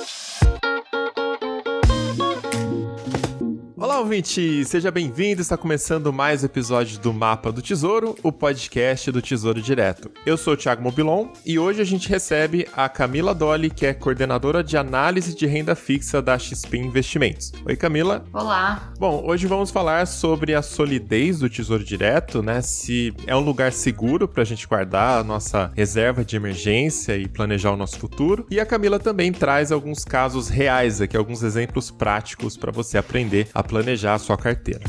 Thank you. Ouvinte! Seja bem-vindo, está começando mais um episódio do Mapa do Tesouro, o podcast do Tesouro Direto. Eu sou o Thiago Mobilon e hoje a gente recebe a Camila Dolly, que é coordenadora de análise de renda fixa da XP Investimentos. Oi, Camila. Olá. Bom, hoje vamos falar sobre a solidez do Tesouro Direto, né? Se é um lugar seguro para a gente guardar a nossa reserva de emergência e planejar o nosso futuro. E a Camila também traz alguns casos reais aqui, alguns exemplos práticos para você aprender a planejar planejar a sua carteira.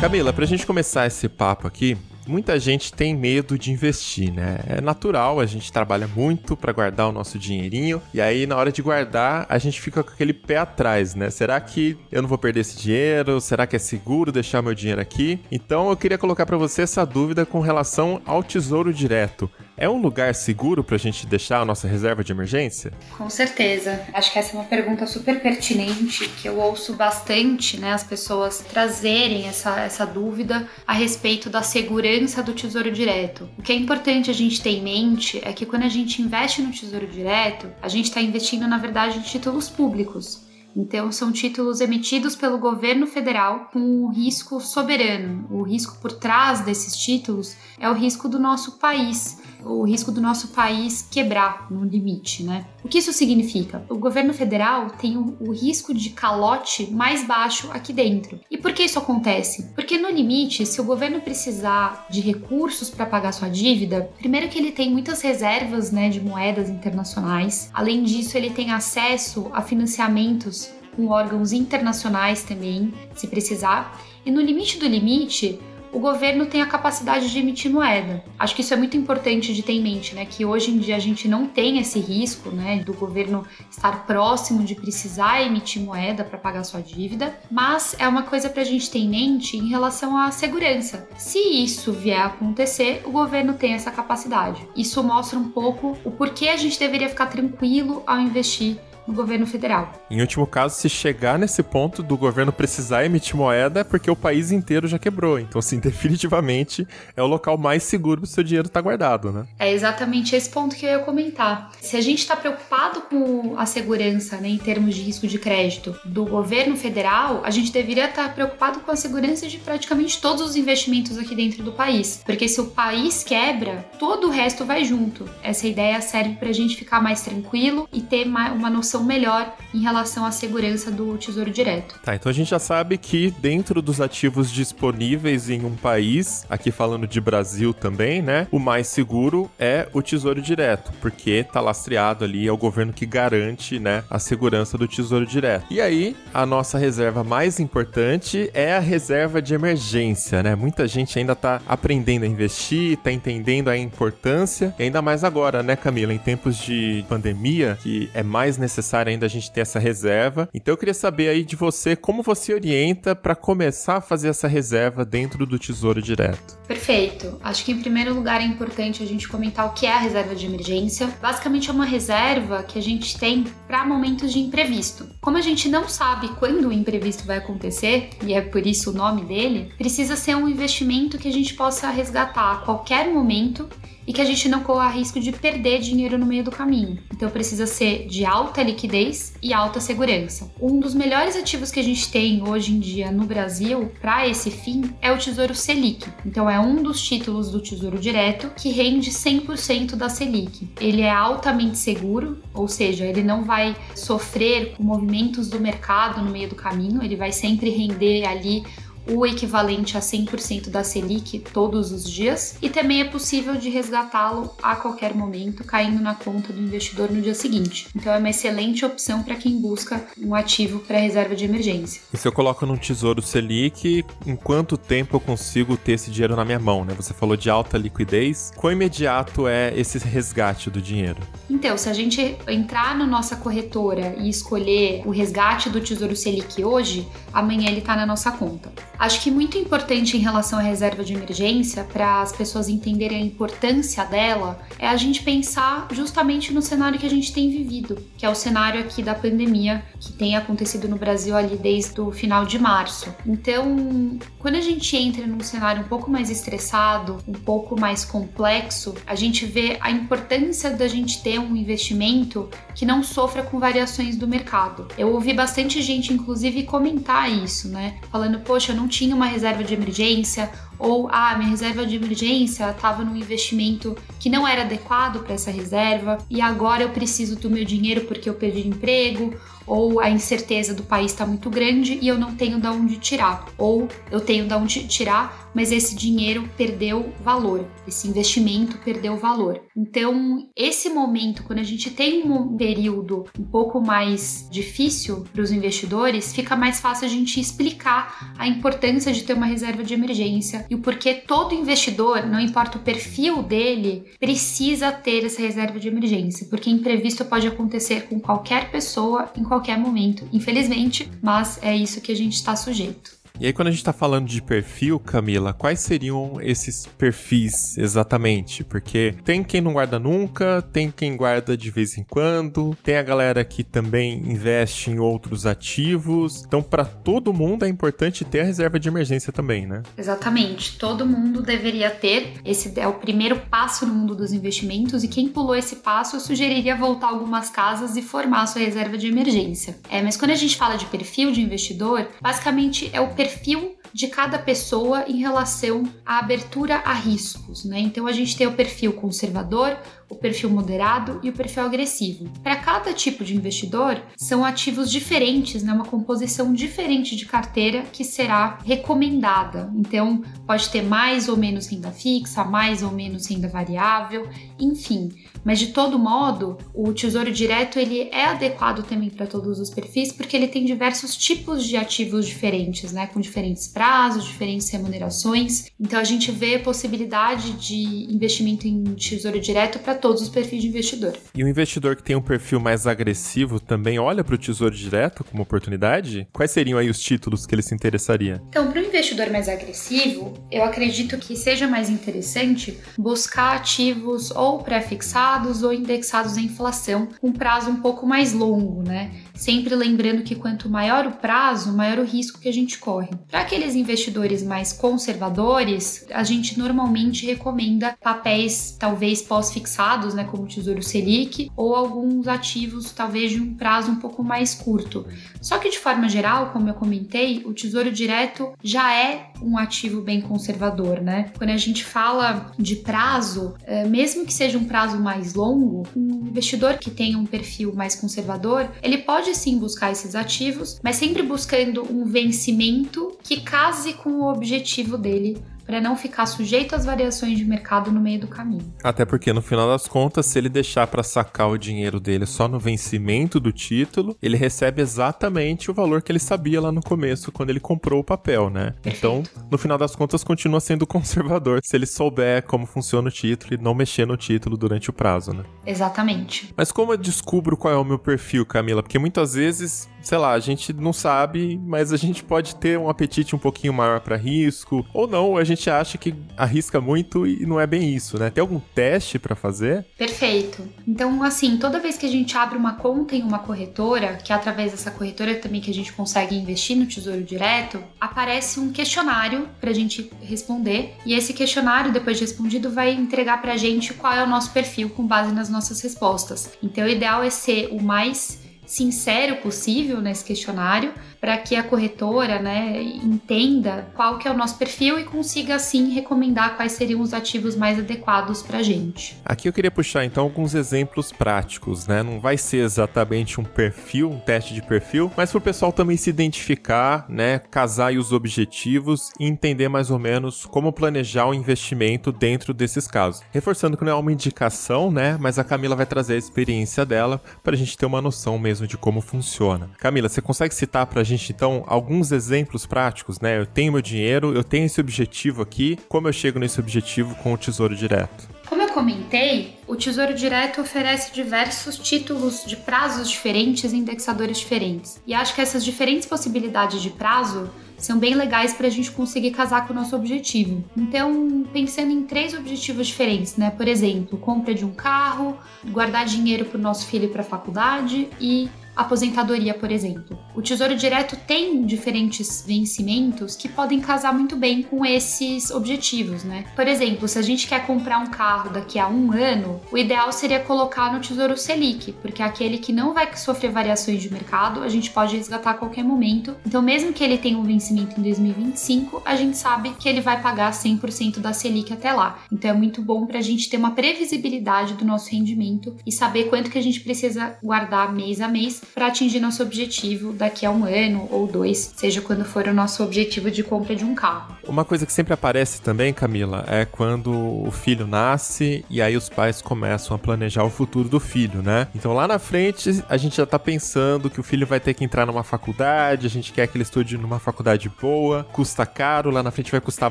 Camila, para a gente começar esse papo aqui, muita gente tem medo de investir, né? É natural, a gente trabalha muito para guardar o nosso dinheirinho e aí na hora de guardar a gente fica com aquele pé atrás, né? Será que eu não vou perder esse dinheiro? Será que é seguro deixar meu dinheiro aqui? Então eu queria colocar para você essa dúvida com relação ao Tesouro Direto. É um lugar seguro para a gente deixar a nossa reserva de emergência? Com certeza. Acho que essa é uma pergunta super pertinente que eu ouço bastante, né, as pessoas trazerem essa, essa dúvida a respeito da segurança do Tesouro Direto. O que é importante a gente ter em mente é que quando a gente investe no Tesouro Direto, a gente está investindo na verdade em títulos públicos. Então, são títulos emitidos pelo governo federal com o risco soberano. O risco por trás desses títulos é o risco do nosso país o risco do nosso país quebrar no limite, né? O que isso significa? O governo federal tem o, o risco de calote mais baixo aqui dentro. E por que isso acontece? Porque no limite, se o governo precisar de recursos para pagar sua dívida, primeiro que ele tem muitas reservas, né, de moedas internacionais. Além disso, ele tem acesso a financiamentos com órgãos internacionais também, se precisar. E no limite do limite, o governo tem a capacidade de emitir moeda. Acho que isso é muito importante de ter em mente, né? Que hoje em dia a gente não tem esse risco, né, do governo estar próximo de precisar emitir moeda para pagar sua dívida, mas é uma coisa para a gente ter em mente em relação à segurança. Se isso vier a acontecer, o governo tem essa capacidade. Isso mostra um pouco o porquê a gente deveria ficar tranquilo ao investir no governo federal. Em último caso, se chegar nesse ponto do governo precisar emitir moeda, é porque o país inteiro já quebrou. Então, assim, definitivamente é o local mais seguro para o seu dinheiro estar tá guardado, né? É exatamente esse ponto que eu ia comentar. Se a gente está preocupado com a segurança, né, em termos de risco de crédito do governo federal, a gente deveria estar tá preocupado com a segurança de praticamente todos os investimentos aqui dentro do país. Porque se o país quebra, todo o resto vai junto. Essa ideia serve para a gente ficar mais tranquilo e ter uma noção melhor em relação à segurança do Tesouro Direto. Tá, então a gente já sabe que dentro dos ativos disponíveis em um país, aqui falando de Brasil também, né, o mais seguro é o Tesouro Direto, porque tá lastreado ali, é o governo que garante, né, a segurança do Tesouro Direto. E aí, a nossa reserva mais importante é a reserva de emergência, né? Muita gente ainda tá aprendendo a investir, tá entendendo a importância, e ainda mais agora, né, Camila, em tempos de pandemia, que é mais necessário necessário ainda a gente ter essa reserva. Então eu queria saber aí de você como você orienta para começar a fazer essa reserva dentro do Tesouro Direto. Perfeito. Acho que em primeiro lugar é importante a gente comentar o que é a reserva de emergência. Basicamente é uma reserva que a gente tem para momentos de imprevisto. Como a gente não sabe quando o imprevisto vai acontecer, e é por isso o nome dele, precisa ser um investimento que a gente possa resgatar a qualquer momento e que a gente não corra risco de perder dinheiro no meio do caminho. Então precisa ser de alta liquidez e alta segurança. Um dos melhores ativos que a gente tem hoje em dia no Brasil para esse fim é o Tesouro Selic. Então é um dos títulos do Tesouro Direto que rende 100% da Selic. Ele é altamente seguro, ou seja, ele não vai sofrer com movimentos do mercado no meio do caminho, ele vai sempre render ali o equivalente a 100% da Selic todos os dias e também é possível de resgatá-lo a qualquer momento, caindo na conta do investidor no dia seguinte. Então é uma excelente opção para quem busca um ativo para reserva de emergência. E se eu coloco num tesouro Selic, em quanto tempo eu consigo ter esse dinheiro na minha mão, né? Você falou de alta liquidez. Quão imediato é esse resgate do dinheiro? Então, se a gente entrar na nossa corretora e escolher o resgate do Tesouro Selic hoje, amanhã ele está na nossa conta. Acho que muito importante em relação à reserva de emergência, para as pessoas entenderem a importância dela, é a gente pensar justamente no cenário que a gente tem vivido, que é o cenário aqui da pandemia que tem acontecido no Brasil ali desde o final de março. Então, quando a gente entra num cenário um pouco mais estressado, um pouco mais complexo, a gente vê a importância da gente ter um investimento que não sofra com variações do mercado. Eu ouvi bastante gente, inclusive, comentar isso, né? Falando, poxa, eu não tinha uma reserva de emergência, ou ah, minha reserva de emergência estava num investimento que não era adequado para essa reserva e agora eu preciso do meu dinheiro porque eu perdi emprego, ou a incerteza do país está muito grande e eu não tenho de onde tirar, ou eu tenho de onde tirar, mas esse dinheiro perdeu valor, esse investimento perdeu valor. Então, esse momento, quando a gente tem um período um pouco mais difícil para os investidores, fica mais fácil a gente explicar a importância de ter uma reserva de emergência e o porquê todo investidor, não importa o perfil dele, precisa ter essa reserva de emergência, porque imprevisto pode acontecer com qualquer pessoa em qualquer momento, infelizmente, mas é isso que a gente está sujeito. E aí, quando a gente tá falando de perfil, Camila, quais seriam esses perfis exatamente? Porque tem quem não guarda nunca, tem quem guarda de vez em quando, tem a galera que também investe em outros ativos. Então, para todo mundo é importante ter a reserva de emergência também, né? Exatamente. Todo mundo deveria ter. Esse é o primeiro passo no mundo dos investimentos e quem pulou esse passo, eu sugeriria voltar algumas casas e formar a sua reserva de emergência. É, mas quando a gente fala de perfil de investidor, basicamente é o perfil perfil de cada pessoa em relação à abertura a riscos, né? Então a gente tem o perfil conservador, o perfil moderado e o perfil agressivo. Para cada tipo de investidor, são ativos diferentes, né? uma composição diferente de carteira que será recomendada. Então, pode ter mais ou menos renda fixa, mais ou menos renda variável, enfim. Mas de todo modo, o Tesouro Direto ele é adequado também para todos os perfis, porque ele tem diversos tipos de ativos diferentes, né? Com diferentes prazos, diferentes remunerações. Então, a gente vê possibilidade de investimento em Tesouro Direto para todos os perfis de investidor. E o investidor que tem um perfil mais agressivo também olha para o Tesouro Direto como oportunidade? Quais seriam aí os títulos que ele se interessaria? Então, para o investidor mais agressivo, eu acredito que seja mais interessante buscar ativos ou pré-fixados ou indexados à inflação, com um prazo um pouco mais longo, né? Sempre lembrando que quanto maior o prazo, maior o risco que a gente corre. Para aqueles investidores mais conservadores, a gente normalmente recomenda papéis talvez pós-fixados né, como o Tesouro Selic, ou alguns ativos talvez de um prazo um pouco mais curto. Só que de forma geral, como eu comentei, o Tesouro Direto já é um ativo bem conservador, né? Quando a gente fala de prazo, é, mesmo que seja um prazo mais longo, um investidor que tenha um perfil mais conservador, ele pode sim buscar esses ativos, mas sempre buscando um vencimento que case com o objetivo dele para não ficar sujeito às variações de mercado no meio do caminho. Até porque no final das contas, se ele deixar para sacar o dinheiro dele só no vencimento do título, ele recebe exatamente o valor que ele sabia lá no começo quando ele comprou o papel, né? Perfeito. Então, no final das contas, continua sendo conservador se ele souber como funciona o título e não mexer no título durante o prazo, né? Exatamente. Mas como eu descubro qual é o meu perfil, Camila? Porque muitas vezes sei lá, a gente não sabe, mas a gente pode ter um apetite um pouquinho maior para risco, ou não, a gente acha que arrisca muito e não é bem isso, né? Tem algum teste para fazer? Perfeito. Então, assim, toda vez que a gente abre uma conta em uma corretora, que é através dessa corretora também que a gente consegue investir no Tesouro Direto, aparece um questionário para a gente responder, e esse questionário, depois de respondido, vai entregar para a gente qual é o nosso perfil com base nas nossas respostas. Então, o ideal é ser o mais sincero possível nesse questionário para que a corretora né, entenda qual que é o nosso perfil e consiga assim recomendar quais seriam os ativos mais adequados para a gente. Aqui eu queria puxar então alguns exemplos práticos, né? Não vai ser exatamente um perfil, um teste de perfil, mas para o pessoal também se identificar, né, casar os objetivos e entender mais ou menos como planejar o investimento dentro desses casos. Reforçando que não é uma indicação, né? Mas a Camila vai trazer a experiência dela para a gente ter uma noção mesmo de como funciona. Camila, você consegue citar para a gente então alguns exemplos práticos, né? Eu tenho meu dinheiro, eu tenho esse objetivo aqui, como eu chego nesse objetivo com o Tesouro Direto? Como eu comentei, o Tesouro Direto oferece diversos títulos de prazos diferentes e indexadores diferentes. E acho que essas diferentes possibilidades de prazo são bem legais para a gente conseguir casar com o nosso objetivo. Então, pensando em três objetivos diferentes, né? Por exemplo, compra de um carro, guardar dinheiro para o nosso filho para a faculdade e aposentadoria, por exemplo. O Tesouro Direto tem diferentes vencimentos que podem casar muito bem com esses objetivos, né? Por exemplo, se a gente quer comprar um carro daqui a um ano, o ideal seria colocar no Tesouro Selic, porque é aquele que não vai sofrer variações de mercado, a gente pode resgatar a qualquer momento. Então, mesmo que ele tenha um vencimento em 2025, a gente sabe que ele vai pagar 100% da Selic até lá. Então, é muito bom para a gente ter uma previsibilidade do nosso rendimento e saber quanto que a gente precisa guardar mês a mês para atingir nosso objetivo daqui a um ano ou dois, seja quando for o nosso objetivo de compra de um carro. Uma coisa que sempre aparece também, Camila, é quando o filho nasce e aí os pais começam a planejar o futuro do filho, né? Então lá na frente a gente já tá pensando que o filho vai ter que entrar numa faculdade, a gente quer que ele estude numa faculdade boa, custa caro, lá na frente vai custar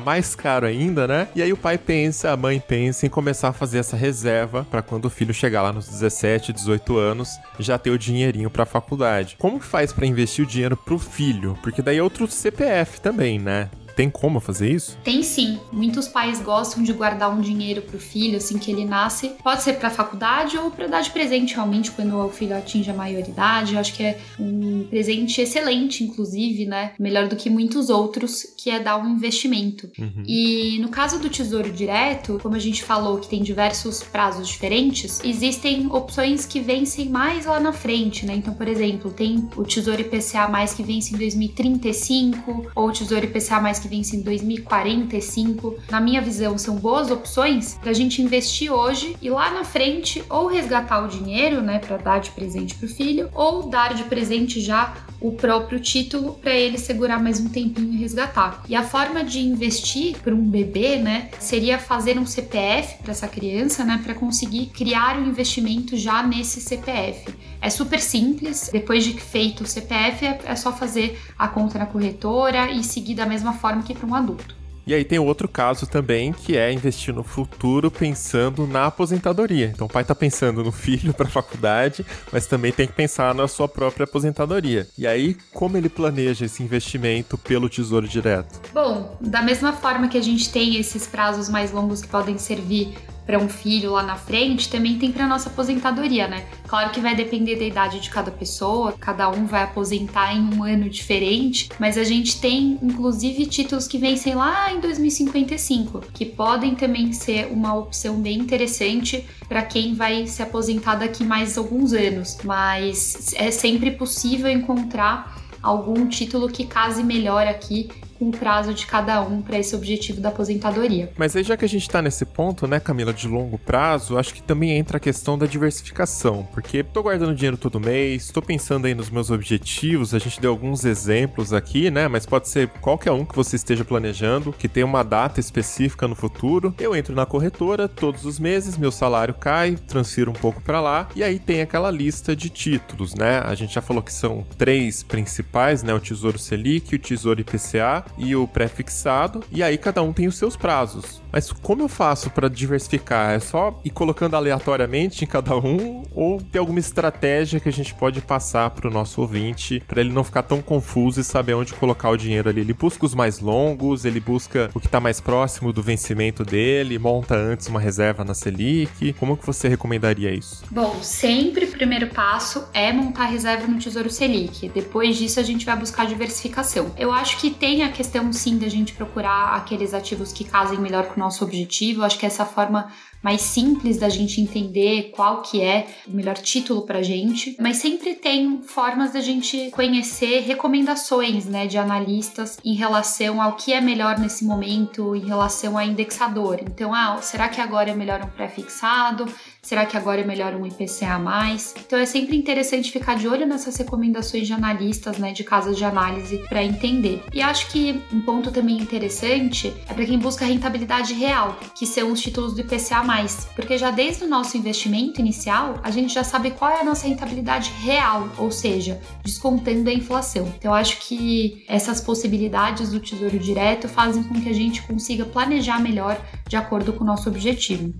mais caro ainda, né? E aí o pai pensa, a mãe pensa em começar a fazer essa reserva para quando o filho chegar lá nos 17, 18 anos, já ter o dinheirinho para faculdade. Como faz para investir o dinheiro pro filho? Porque daí é outro CPF também, né? Tem como fazer isso? Tem sim. Muitos pais gostam de guardar um dinheiro para o filho assim que ele nasce. Pode ser para faculdade ou para dar de presente realmente quando o filho atinge a maioridade. Eu acho que é um presente excelente, inclusive, né? Melhor do que muitos outros, que é dar um investimento. Uhum. E no caso do Tesouro Direto, como a gente falou que tem diversos prazos diferentes, existem opções que vencem mais lá na frente, né? Então, por exemplo, tem o Tesouro IPCA mais que vence em 2035 ou o Tesouro IPCA mais que vence em 2045, na minha visão, são boas opções para a gente investir hoje e lá na frente ou resgatar o dinheiro, né, para dar de presente para o filho, ou dar de presente já o próprio título para ele segurar mais um tempinho e resgatar. E a forma de investir para um bebê, né, seria fazer um CPF para essa criança, né, para conseguir criar o um investimento já nesse CPF. É super simples, depois de feito o CPF é, é só fazer a conta na corretora e seguir da mesma forma que para um adulto. E aí tem outro caso também, que é investir no futuro pensando na aposentadoria. Então o pai tá pensando no filho para faculdade, mas também tem que pensar na sua própria aposentadoria. E aí, como ele planeja esse investimento pelo Tesouro Direto? Bom, da mesma forma que a gente tem esses prazos mais longos que podem servir para um filho lá na frente, também tem para nossa aposentadoria, né? Claro que vai depender da idade de cada pessoa, cada um vai aposentar em um ano diferente, mas a gente tem inclusive títulos que vencem lá em 2055, que podem também ser uma opção bem interessante para quem vai se aposentar daqui mais alguns anos, mas é sempre possível encontrar algum título que case melhor aqui com o prazo de cada um para esse objetivo da aposentadoria. Mas aí já que a gente está nesse ponto, né, Camila, de longo prazo, acho que também entra a questão da diversificação, porque tô guardando dinheiro todo mês, estou pensando aí nos meus objetivos, a gente deu alguns exemplos aqui, né, mas pode ser qualquer um que você esteja planejando, que tem uma data específica no futuro. Eu entro na corretora todos os meses, meu salário cai, transfiro um pouco para lá, e aí tem aquela lista de títulos, né? A gente já falou que são três principais, né, o Tesouro Selic, o Tesouro IPCA e o pré-fixado, e aí cada um tem os seus prazos. Mas como eu faço para diversificar? É só ir colocando aleatoriamente em cada um ou tem alguma estratégia que a gente pode passar para o nosso ouvinte para ele não ficar tão confuso e saber onde colocar o dinheiro ali? Ele busca os mais longos, ele busca o que está mais próximo do vencimento dele, monta antes uma reserva na Selic. Como que você recomendaria isso? Bom, sempre o primeiro passo é montar reserva no Tesouro Selic. Depois disso a gente vai buscar diversificação. Eu acho que tem a questão sim da gente procurar aqueles ativos que casem melhor com o nosso objetivo. Acho que essa forma mais simples da gente entender qual que é o melhor título para gente, mas sempre tem formas da gente conhecer recomendações, né, de analistas em relação ao que é melhor nesse momento, em relação a indexador. Então, ah, será que agora é melhor um pré-fixado? Será que agora é melhor um IPCA mais? Então é sempre interessante ficar de olho nessas recomendações de analistas, né, de casas de análise para entender. E acho que um ponto também interessante é para quem busca rentabilidade real, que são os títulos do IPCA mais, porque já desde o nosso investimento inicial, a gente já sabe qual é a nossa rentabilidade real, ou seja, descontando a inflação. Então acho que essas possibilidades do Tesouro Direto fazem com que a gente consiga planejar melhor de acordo com o nosso objetivo.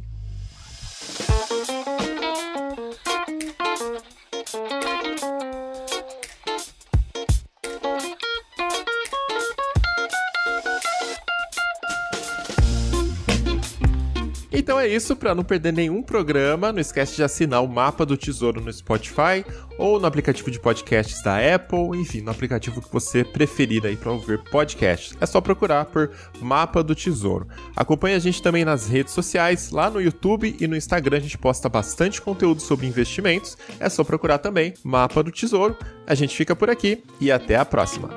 Então é isso, para não perder nenhum programa, não esquece de assinar o Mapa do Tesouro no Spotify ou no aplicativo de podcasts da Apple, enfim, no aplicativo que você preferir aí para ouvir podcasts. É só procurar por Mapa do Tesouro. Acompanhe a gente também nas redes sociais, lá no YouTube e no Instagram a gente posta bastante conteúdo sobre investimentos. É só procurar também Mapa do Tesouro. A gente fica por aqui e até a próxima.